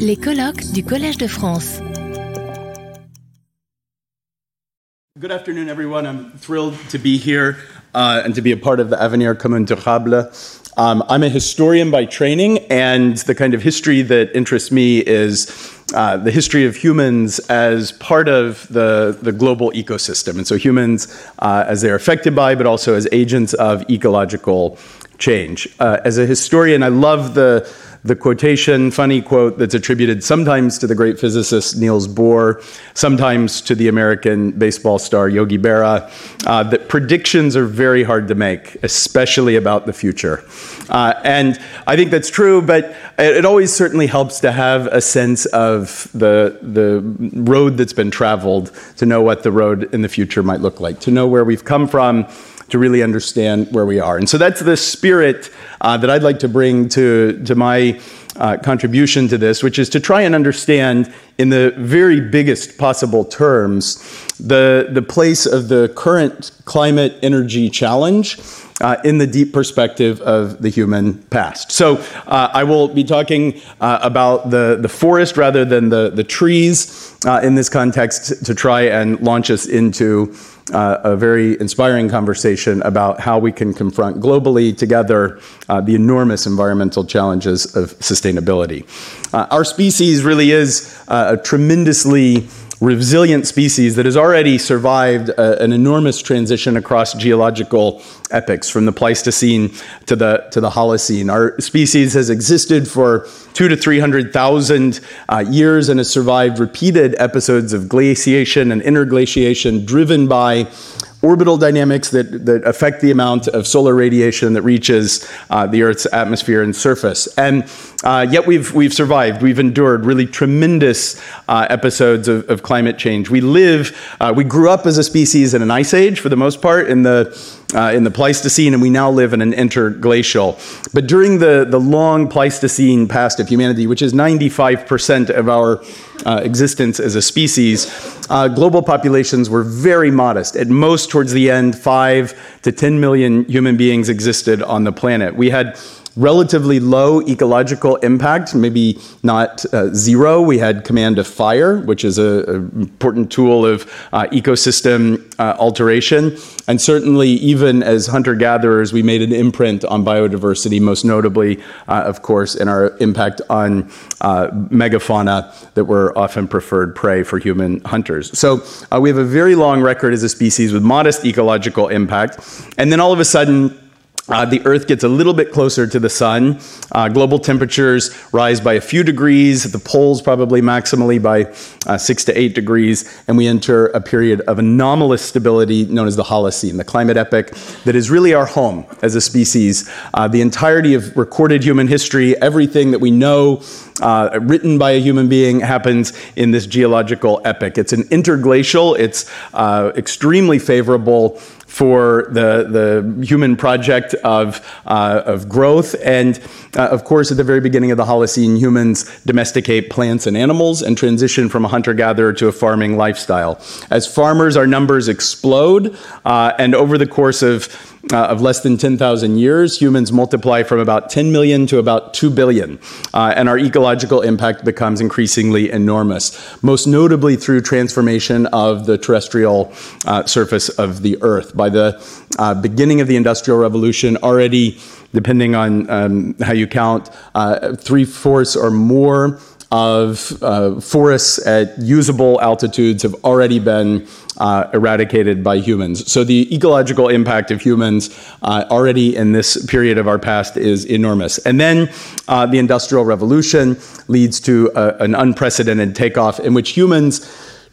Les colloques du Collège de France. Good afternoon, everyone. I'm thrilled to be here uh, and to be a part of the Avenir Commun Durable. Um, I'm a historian by training, and the kind of history that interests me is uh, the history of humans as part of the, the global ecosystem. And so, humans uh, as they're affected by, but also as agents of ecological change. Uh, as a historian, I love the the quotation, funny quote that's attributed sometimes to the great physicist Niels Bohr, sometimes to the American baseball star Yogi Berra, uh, that predictions are very hard to make, especially about the future. Uh, and I think that's true, but it, it, always certainly helps to have a sense of the, the road that's been traveled, to know what the road in the future might look like, to know where we've come from to really understand where we are. And so that's the spirit uh, that I'd like to bring to, to my uh, contribution to this, which is to try and understand, in the very biggest possible terms, the, the place of the current climate energy challenge. Uh, in the deep perspective of the human past. So, uh, I will be talking uh, about the, the forest rather than the, the trees uh, in this context to try and launch us into uh, a very inspiring conversation about how we can confront globally together uh, the enormous environmental challenges of sustainability. Our species really is a tremendously resilient species that has already survived a, uh, an enormous transition across geological epochs, from the Pleistocene to the to the Holocene. Our species has existed for two to three hundred thousand uh, years and has survived repeated episodes of glaciation and interglaciation, driven by orbital dynamics that, that affect the amount of solar radiation that reaches uh, the Earth's atmosphere and surface. And uh, yet we've, we've survived. We've endured really tremendous uh, episodes of, of, climate change. We live, uh, we grew up as a species in an ice age for the most part in the uh, in the Pleistocene, and we now live in an interglacial. But during the, the long Pleistocene past of humanity, which is 95% of our uh, existence as a species, uh, global populations were very modest. At most, towards the end, 5 to 10 million human beings existed on the planet. We had relatively low ecological impact, maybe not uh, zero. We had command of fire, which is an important tool of uh, ecosystem uh, alteration. And certainly, even as hunter gatherers, we made an imprint on biodiversity, most notably, uh, of course, in our impact on uh, megafauna that were often preferred prey for human hunters. So uh, we have a very long record as a species with modest ecological impact. And then all of a sudden, uh, the Earth gets a little bit closer to the sun. Uh, global temperatures rise by a few degrees, the poles, probably maximally by uh, six to eight degrees, and we enter a period of anomalous stability known as the Holocene, the climate epoch that is really our home as a species. Uh, the entirety of recorded human history, everything that we know uh, written by a human being happens in this geological epoch. It's an interglacial, it's uh, extremely favorable for the, the human project of, uh, of growth. And uh, of course, at the very beginning of the Holocene, humans domesticate plants and animals and transition from a hunter gatherer to a farming lifestyle. As farmers, our numbers explode, uh, and over the course of uh, of less than 10,000 years, humans multiply from about 10 million to about 2 billion, uh, and our ecological impact becomes increasingly enormous, most notably through transformation of the terrestrial uh, surface of the Earth. By the uh, beginning of the Industrial Revolution, already, depending on um, how you count, uh, three fourths or more of uh, forests at usable altitudes have already been uh, eradicated by humans. So the ecological impact of humans uh, already in this period of our past is enormous. And then uh, the Industrial Revolution leads to a, an unprecedented takeoff in which humans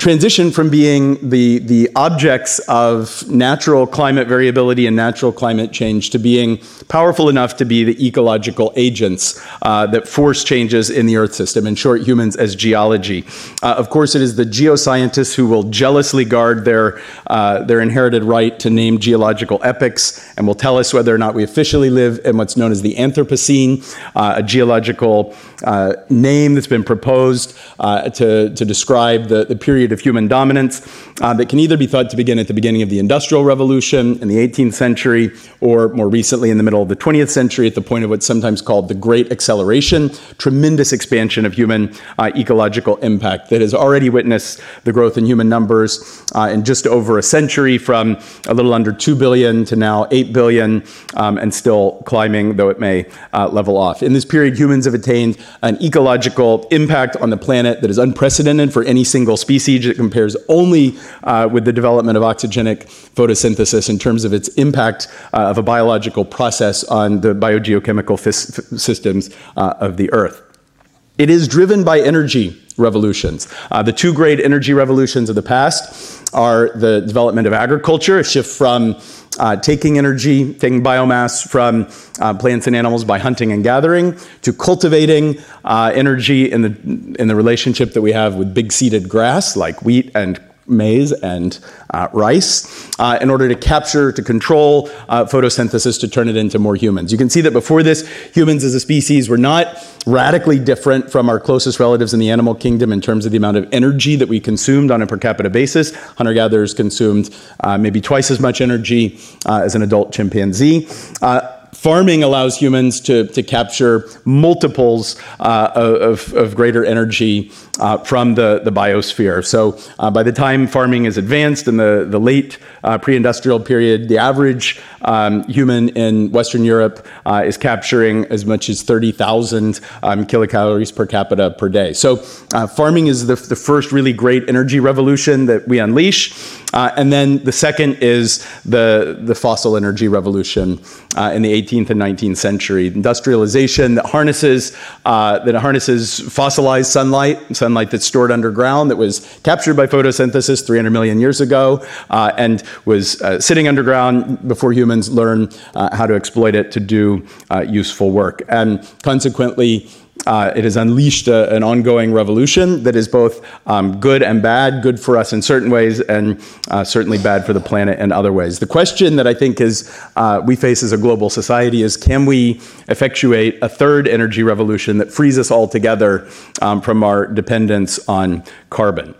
transition from being the, the objects of natural climate variability and natural climate change to being powerful enough to be the ecological agents uh, that force changes in the Earth system. In short, humans as geology. Uh, of course, it is the geoscientists who will jealously guard their, uh, their inherited right to name geological epochs and will tell us whether or not we officially live in what's known as the Anthropocene, uh, a geological uh, name that's been proposed uh, to, to describe the, the period period of human dominance uh, that can either be thought to begin at the beginning of the Industrial Revolution in the 18th century, or more recently in the middle of the 20th century at the point of what's sometimes called the Great Acceleration, tremendous expansion of human uh, ecological impact that has already witnessed the growth in human numbers uh, in just over a century from a little under 2 billion to now 8 billion um, and still climbing, though it may uh, level off. In this period, humans have attained an ecological impact on the planet that is unprecedented for any single species. It compares only uh, with the development of oxygenic photosynthesis in terms of its impact uh, of a biological process on the biogeochemical systems uh, of the Earth. It is driven by energy revolutions. Uh, the two great energy revolutions of the past are the development of agriculture, a shift from uh, taking energy, taking biomass from uh, plants and animals by hunting and gathering, to cultivating uh, energy in the, in the relationship that we have with big seeded grass like wheat and maize and uh, rice uh, in order to capture, to control uh, photosynthesis to turn it into more humans. You can see that before this, humans as a species were not radically different from our closest relatives in the animal kingdom in terms of the amount of energy that we consumed on a per capita basis. Hunter gatherers consumed uh, maybe twice as much energy uh, as an adult chimpanzee. Farming allows humans to, to capture multiples uh, of, of greater energy uh, from the, the biosphere. So uh, by the time farming is advanced in the, the late uh, pre-industrial period, the average um, human in Western Europe uh, is capturing as much as 30,000 um, kilocalories per capita per day. So uh, farming is the, the first really great energy revolution that we unleash. Uh, and then the second is the, the fossil energy revolution uh, in the 18th and 19th century. Industrialization that harnesses, uh, that harnesses fossilized sunlight, sunlight that's stored underground, that was captured by photosynthesis 300 million years ago, uh, and was uh, sitting underground before humans learn how to exploit it to do useful work. And consequently, uh, it has unleashed a, an ongoing revolution that is both um, good and bad, good for us in certain ways, and uh, certainly bad for the planet in other ways. The question that I think is uh, we face as a global society is can we effectuate a third energy revolution that frees us all together um, from our dependence on carbon?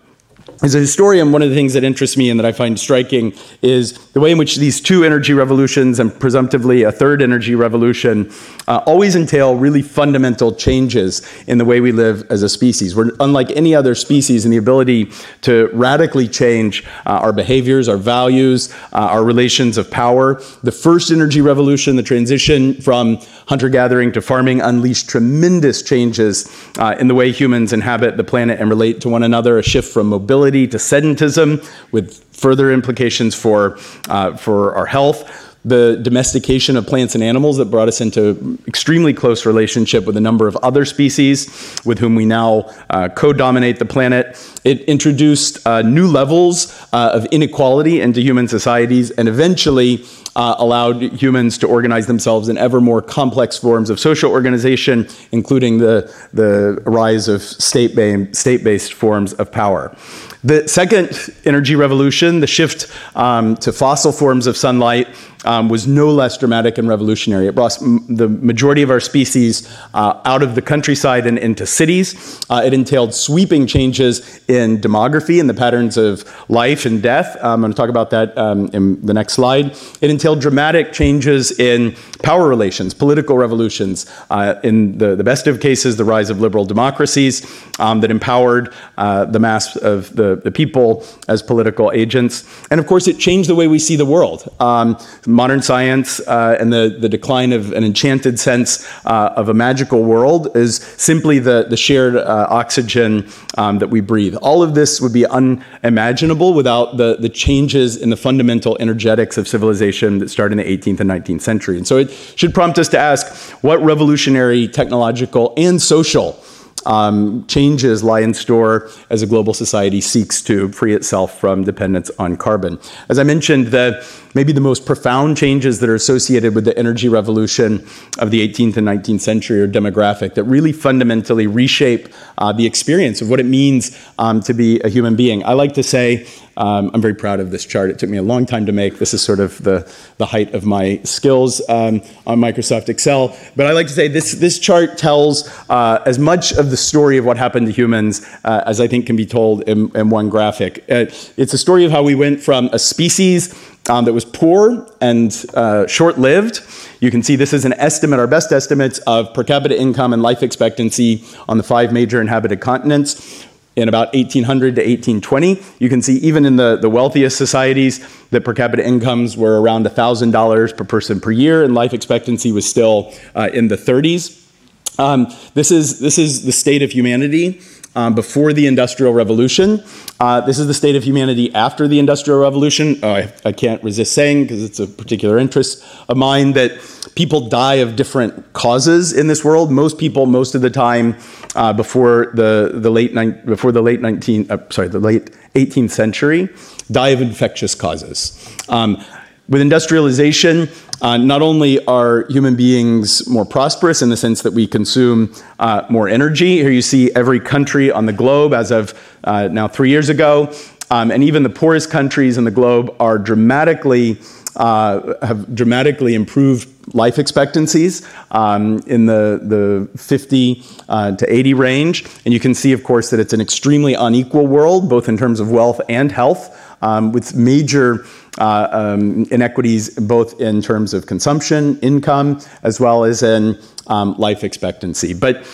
As a historian, one of the things that interests me and that I find striking is the way in which these two energy revolutions and presumptively a third energy revolution uh, always entail really fundamental changes in the way we live as a species. We're unlike any other species in the ability to radically change uh, our behaviors, our values, uh, our relations of power. The first energy revolution, the transition from hunter gathering to farming, unleashed tremendous changes uh, in the way humans inhabit the planet and relate to one another, a shift from mobility to sedentism with further implications for, uh, for our health the domestication of plants and animals that brought us into extremely close relationship with a number of other species with whom we now uh, co-dominate the planet. It introduced uh, new levels uh, of inequality into human societies and eventually uh, allowed humans to organize themselves in ever more complex forms of social organization, including the, the rise of state-based state forms of power. The second energy revolution, the shift um, to fossil forms of sunlight, um, was no less dramatic and revolutionary. It brought the majority of our species uh, out of the countryside and into cities. Uh, it entailed sweeping changes in demography and the patterns of life and death. Um, I'm going to talk about that um, in the next slide. It entailed dramatic changes in power relations, political revolutions. Uh, in the, the best of cases, the rise of liberal democracies um, that empowered uh, the mass of the, the people as political agents. And of course, it changed the way we see the world. Um, modern science uh, and the, the decline of an enchanted sense uh, of a magical world is simply the, the shared uh, oxygen um, that we breathe. All of this would be unimaginable without the, the changes in the fundamental energetics of civilization that started in the 18th and 19th century. And so it should prompt us to ask what revolutionary technological and social um, changes lie in store as a global society seeks to free itself from dependence on carbon. As I mentioned, the, maybe the most profound changes that are associated with the energy revolution of the 18th and 19th century are demographic that really fundamentally reshape uh, the experience of what it means um, to be a human being. I like to say Um, I'm very proud of this chart. It took me a long time to make. This is sort of the, the height of my skills um, on Microsoft Excel. But I like to say this, this chart tells uh, as much of the story of what happened to humans uh, as I think can be told in, in one graphic. Uh, it's a story of how we went from a species um, that was poor and uh, short lived. You can see this is an estimate, our best estimates of per capita income and life expectancy on the five major inhabited continents in about 1800 to 1820. You can see even in the, the wealthiest societies that per capita incomes were around $1,000 per person per year, and life expectancy was still uh, in the 30s. Um, this, is, this is the state of humanity um, before the Industrial Revolution. Uh, this is the state of humanity after the Industrial Revolution. Oh, I, I, can't resist saying, because it's a particular interest of mine, that people die of different causes in this world. Most people, most of the time, uh, before the, the late before the late 19 uh, sorry the late 18th century, die of infectious causes. Um, with industrialization, uh, not only are human beings more prosperous in the sense that we consume uh, more energy, here you see every country on the globe as of uh, now three years ago, um, and even the poorest countries in the globe are dramatically uh, have dramatically improved life expectancies um, in the, the 50 uh, to 80 range. And you can see, of course, that it's an extremely unequal world, both in terms of wealth and health, um, with major uh, um, inequities both in terms of consumption, income, as well as in um, life expectancy. But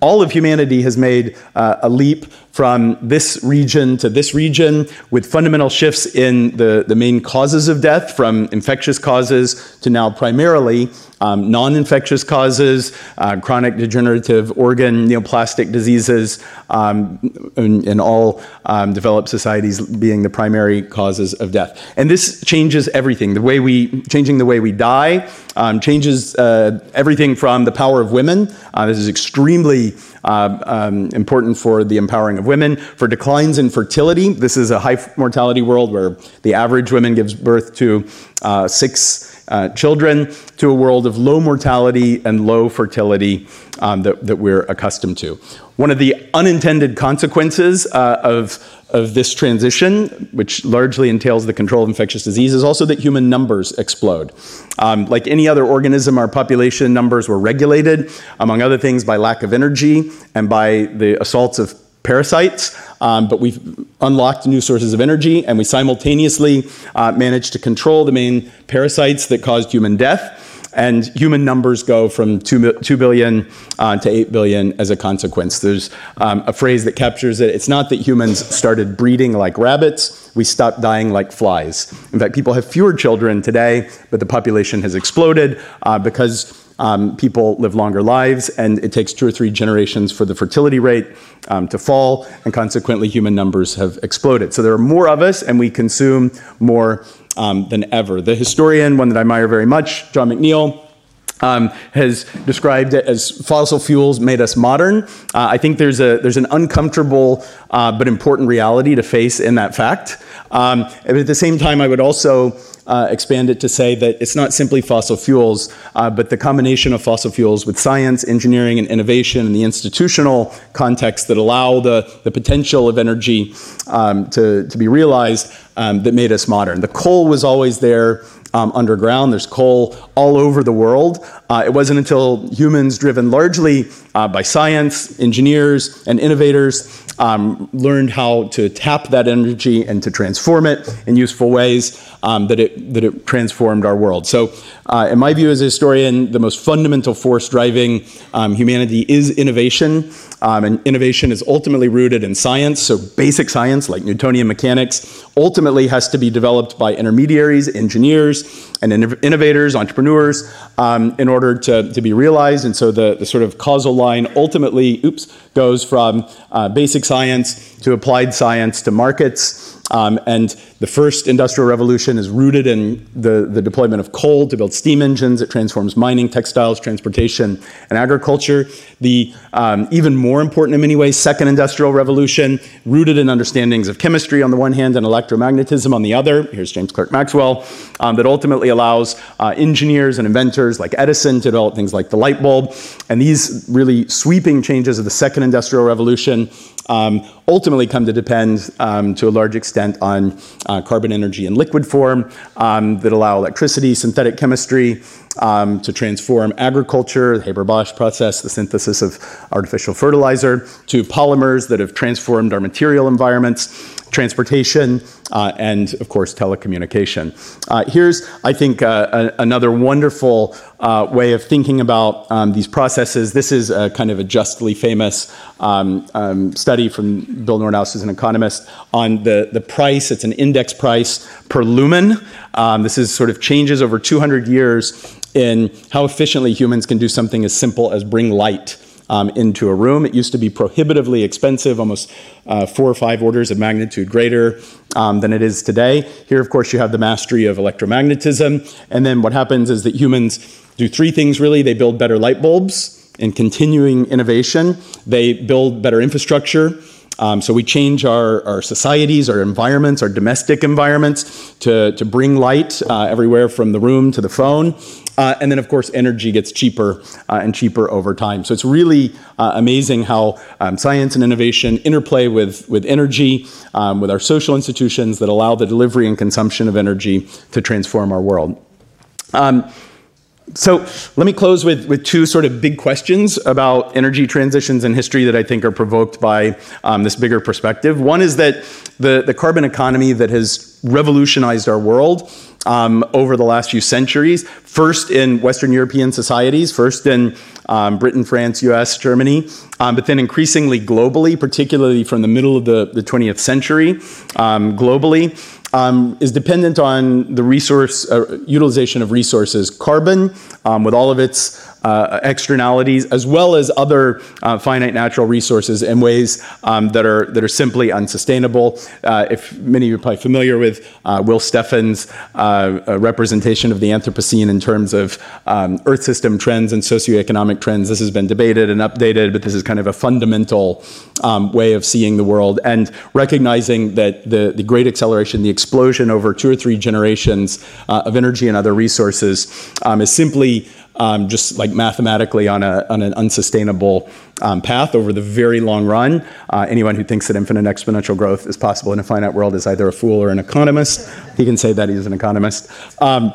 all of humanity has made uh, a leap from this region to this region with fundamental shifts in the, the main causes of death from infectious causes to now primarily um, non infectious causes, uh, chronic degenerative organ neoplastic diseases, um, in, in, all um, developed societies being the primary causes of death. And this changes everything. The way we, changing the way we die, um, changes uh, everything from the power of women. Uh, this is extremely uh, um, important for the empowering of women. For declines in fertility, this is a high mortality world where the average woman gives birth to uh, six uh, children to a world of low mortality and low fertility um, that, that we're accustomed to. One of the unintended consequences uh, of, of this transition, which largely entails the control of infectious disease, is also that human numbers explode. Um, like any other organism, our population numbers were regulated, among other things, by lack of energy and by the assaults of parasites, um, but we've unlocked new sources of energy and we simultaneously uh, managed to control the main parasites that caused human death. And human numbers go from 2, 2 billion uh, to 8 billion as a consequence. There's um, a phrase that captures it. It's not that humans started breeding like rabbits, we stopped dying like flies. In fact, people have fewer children today, but the population has exploded uh, because um, people live longer lives, and it takes two or three generations for the fertility rate um, to fall, and consequently, human numbers have exploded. So there are more of us, and we consume more um, than ever. The historian, one that I admire very much, John McNeill, um, has described it as fossil fuels made us modern. Uh, I think there's, a, there's an uncomfortable uh, but important reality to face in that fact. Um, but at the same time, I would also uh, expand it to say that it's not simply fossil fuels, uh, but the combination of fossil fuels with science, engineering, and innovation, and the institutional context that allow the, the potential of energy um, to, to be realized um, that made us modern. The coal was always there um, underground. There's coal all over the world. Uh, it wasn't until humans, driven largely uh, by science, engineers, and innovators, um, learned how to tap that energy and to transform it in useful ways um, that, it, that it transformed our world. So, uh, in my view as a historian, the most fundamental force driving um, humanity is innovation. Um, and innovation is ultimately rooted in science. So, basic science like Newtonian mechanics ultimately has to be developed by intermediaries, engineers, and innovators, entrepreneurs, um, in order to, to be realized. And so, the, the sort of causal line ultimately, oops, goes from uh, basic science to applied science to markets. Um, and the first industrial revolution is rooted in the, the deployment of coal to build steam engines. It transforms mining, textiles, transportation, and agriculture. The um, even more important in many ways, second industrial revolution, rooted in understandings of chemistry on the one hand and electromagnetism on the other. Here's James Clerk Maxwell, um, that ultimately allows uh, engineers and inventors like Edison to develop things like the light bulb. And these really sweeping changes of the second industrial revolution um, ultimately come to depend um, to a large extent on uh, carbon energy in liquid form um, that allow electricity, synthetic chemistry, um, to transform agriculture, the Haber-Bosch process, the synthesis of artificial fertilizer, to polymers that have transformed our material environments, transportation, uh, and of course telecommunication. Uh, here's, I think, uh, a, another wonderful way of thinking about um, these processes. This is a kind of a justly famous um, um, study from Bill Nordhaus, who's an economist, on the, the price. It's an index price per lumen. Um, this is sort of changes over 200 years in how efficiently humans can do something as simple as bring light um, into a room. It used to be prohibitively expensive, almost uh, four or five orders of magnitude greater um, than it is today. Here, of course, you have the mastery of electromagnetism. And then what happens is that humans do three things really they build better light bulbs in continuing innovation, they build better infrastructure. Um, so we change our, our societies, our environments, our domestic environments to, to bring light uh, everywhere from the room to the phone. Uh, and then, of course, energy gets cheaper uh, and cheaper over time. So it's really uh, amazing how um, science and innovation interplay with, with energy, um, with our social institutions that allow the delivery and consumption of energy to transform our world. Um, so let me close with, with two sort of big questions about energy transitions in history that I think are provoked by um, this bigger perspective. One is that the, the carbon economy that has revolutionized our world um, over the last few centuries, first in Western European societies, first in um, Britain, France, US, Germany, um, but then increasingly globally, particularly from the middle of the, the 20th century, um, globally um, is dependent on the resource uh, utilization of resources, carbon um, with all of its uh, externalities, as well as other uh, finite natural resources in ways um, that are that are simply unsustainable. Uh, if many of you are probably familiar with uh, Will Steffen's uh, representation of the Anthropocene in terms of um, Earth system trends and socioeconomic trends, this has been debated and updated, but this is kind of a fundamental um, way of seeing the world and recognizing that the the great acceleration, the explosion over two or three generations of energy and other resources um, is simply um, just like mathematically on, a, on an unsustainable um, path over the very long run. Uh, anyone who thinks that infinite exponential growth is possible in a finite world is either a fool or an economist. He can say that he's an economist. Um,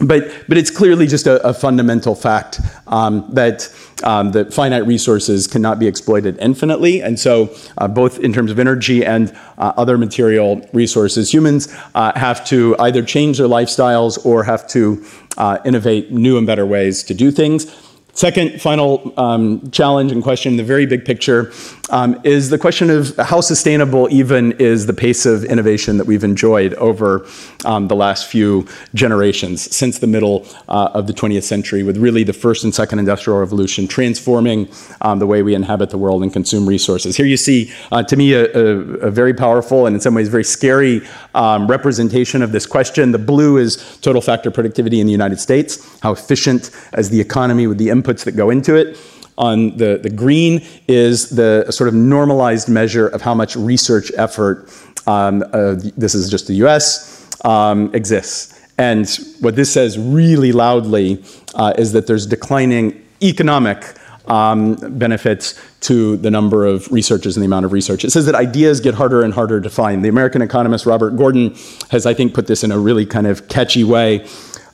but, but it's clearly just a, a fundamental fact um, that, um, that finite resources cannot be exploited infinitely. And so, uh, both in terms of energy and uh, other material resources, humans uh, have to either change their lifestyles or have to uh, innovate new and better ways to do things. Second, final um, challenge and question, the very big picture, um, is the question of how sustainable even is the pace of innovation that we've enjoyed over um, the last few generations since the middle uh, of the 20th century, with really the first and second industrial revolution transforming um, the way we inhabit the world and consume resources. Here you see, uh, to me, a, a, a, very powerful and in some ways very scary um, representation of this question. The blue is total factor productivity in the United States, how efficient is the economy with the inputs that go into it. On the, the green is the sort of normalized measure of how much research effort, um, uh, this is just the US, um, exists. And what this says really loudly uh, is that there's declining economic um, benefits to the number of researchers and the amount of research. It says that ideas get harder and harder to find. The American economist Robert Gordon has, I think, put this in a really kind of catchy way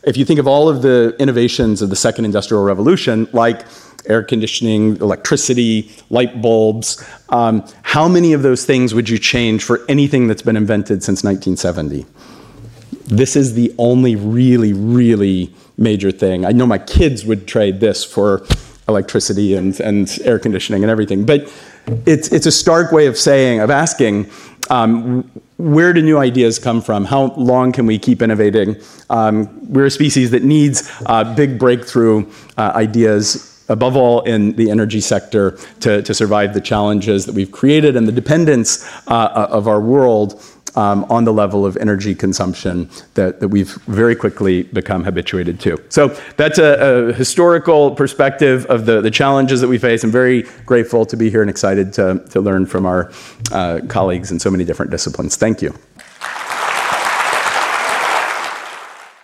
if you think of all of the innovations of the second industrial revolution, like air conditioning, electricity, light bulbs, um, how many of those things would you change for anything that's been invented since 1970? This is the only really, really major thing. I know my kids would trade this for electricity and, and air conditioning and everything, but it's, it's a stark way of saying, of asking, um, where do new ideas come from? How long can we keep innovating? Um, we're a species that needs uh, big breakthrough uh, ideas, above all in the energy sector, to, to survive the challenges that we've created and the dependence uh, of our world um, on the level of energy consumption that, that we've very quickly become habituated to. So that's a, a historical perspective of the, the challenges that we face. I'm very grateful to be here and excited to, to learn from our uh, colleagues in so many different disciplines. Thank you.